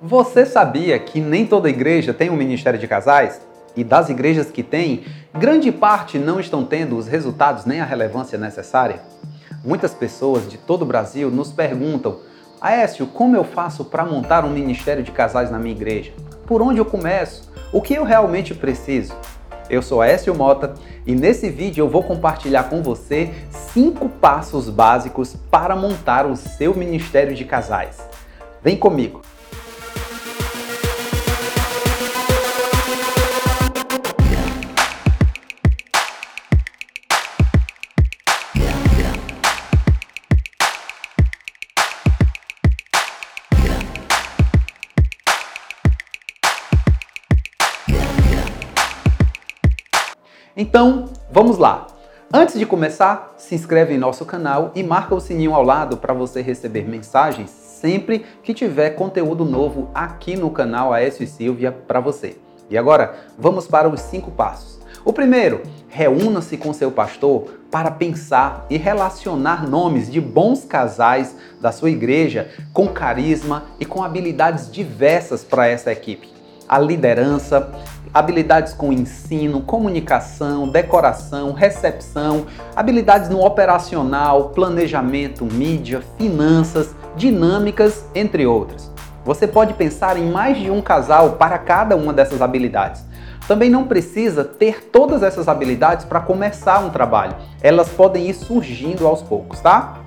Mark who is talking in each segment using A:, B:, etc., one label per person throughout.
A: Você sabia que nem toda igreja tem um ministério de casais? E das igrejas que tem, grande parte não estão tendo os resultados nem a relevância necessária? Muitas pessoas de todo o Brasil nos perguntam: Aécio, como eu faço para montar um ministério de casais na minha igreja? Por onde eu começo? O que eu realmente preciso? Eu sou Aécio Mota e nesse vídeo eu vou compartilhar com você cinco passos básicos para montar o seu ministério de casais. Vem comigo! Então, vamos lá. Antes de começar, se inscreve em nosso canal e marca o sininho ao lado para você receber mensagens sempre que tiver conteúdo novo aqui no canal Aécio e Silvia para você. E agora, vamos para os cinco passos. O primeiro, reúna-se com seu pastor para pensar e relacionar nomes de bons casais da sua igreja com carisma e com habilidades diversas para essa equipe. A liderança, habilidades com ensino, comunicação, decoração, recepção, habilidades no operacional, planejamento, mídia, finanças, dinâmicas, entre outras. Você pode pensar em mais de um casal para cada uma dessas habilidades. Também não precisa ter todas essas habilidades para começar um trabalho. Elas podem ir surgindo aos poucos, tá?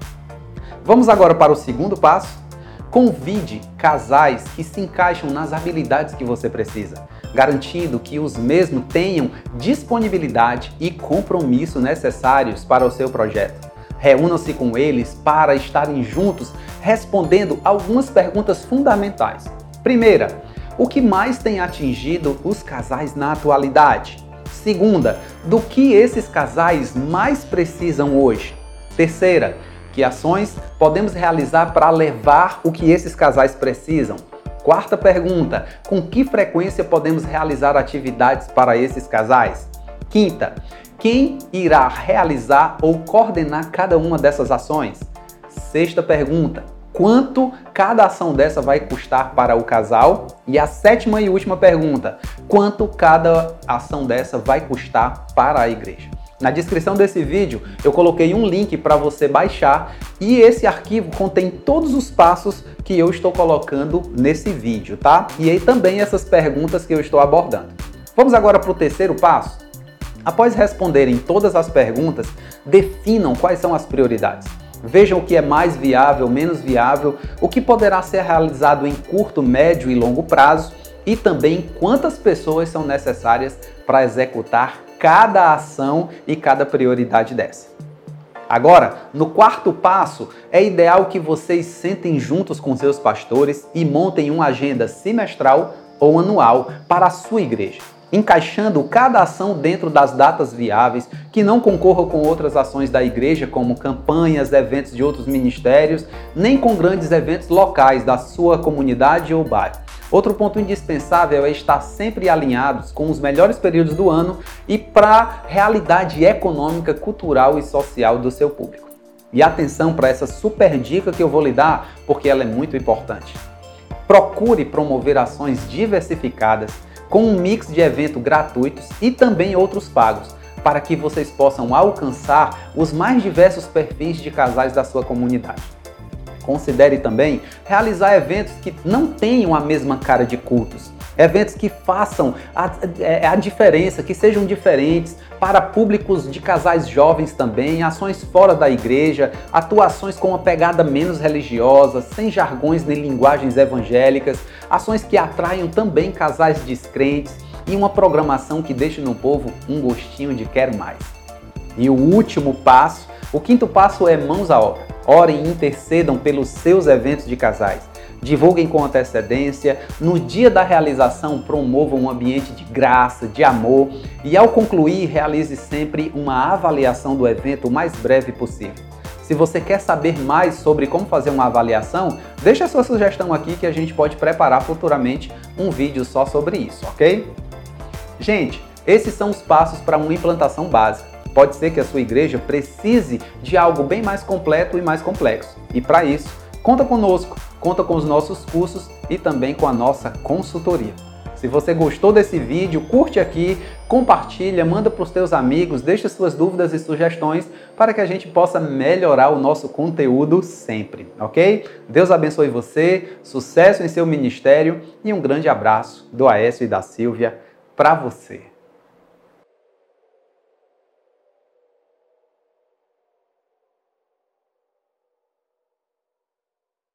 A: Vamos agora para o segundo passo. Convide casais que se encaixam nas habilidades que você precisa garantindo que os mesmos tenham disponibilidade e compromisso necessários para o seu projeto. Reúnam-se com eles para estarem juntos respondendo algumas perguntas fundamentais. Primeira, o que mais tem atingido os casais na atualidade? Segunda, do que esses casais mais precisam hoje? Terceira, que ações podemos realizar para levar o que esses casais precisam? Quarta pergunta: com que frequência podemos realizar atividades para esses casais? Quinta: quem irá realizar ou coordenar cada uma dessas ações? Sexta pergunta: quanto cada ação dessa vai custar para o casal? E a sétima e última pergunta: quanto cada ação dessa vai custar para a igreja? Na descrição desse vídeo eu coloquei um link para você baixar e esse arquivo contém todos os passos que eu estou colocando nesse vídeo, tá? E aí também essas perguntas que eu estou abordando. Vamos agora para o terceiro passo? Após responderem todas as perguntas, definam quais são as prioridades. Vejam o que é mais viável, menos viável, o que poderá ser realizado em curto, médio e longo prazo e também quantas pessoas são necessárias para executar cada ação e cada prioridade dessa. Agora, no quarto passo, é ideal que vocês sentem juntos com seus pastores e montem uma agenda semestral ou anual para a sua igreja, encaixando cada ação dentro das datas viáveis, que não concorra com outras ações da igreja, como campanhas, eventos de outros ministérios, nem com grandes eventos locais da sua comunidade ou bairro. Outro ponto indispensável é estar sempre alinhados com os melhores períodos do ano e para a realidade econômica, cultural e social do seu público. E atenção para essa super dica que eu vou lhe dar, porque ela é muito importante. Procure promover ações diversificadas com um mix de eventos gratuitos e também outros pagos, para que vocês possam alcançar os mais diversos perfis de casais da sua comunidade. Considere também realizar eventos que não tenham a mesma cara de cultos. Eventos que façam a, é, a, diferença, que sejam diferentes para públicos de casais jovens também, ações fora da igreja, atuações com uma pegada menos religiosa, sem jargões nem linguagens evangélicas, ações que atraiam também casais descrentes e uma programação que deixe no povo um gostinho de quero mais. E o último passo, o quinto passo é mãos à obra. Orem e intercedam pelos seus eventos de casais. Divulguem com antecedência. No dia da realização, promovam um ambiente de graça, de amor. E ao concluir, realize sempre uma avaliação do evento o mais breve possível. Se você quer saber mais sobre como fazer uma avaliação, deixe a sua sugestão aqui que a gente pode preparar futuramente um vídeo só sobre isso, ok? Gente, esses são os passos para uma implantação básica. Pode ser que a sua igreja precise de algo bem mais completo e mais complexo. E para isso, conta conosco, conta com os nossos cursos e também com a nossa consultoria. Se você gostou desse vídeo, curte aqui, compartilha, manda para os teus amigos, deixa suas dúvidas e sugestões para que a gente possa melhorar o nosso conteúdo sempre, ok? Deus abençoe você, sucesso em seu ministério e um grande abraço do Aécio e da Silvia para você.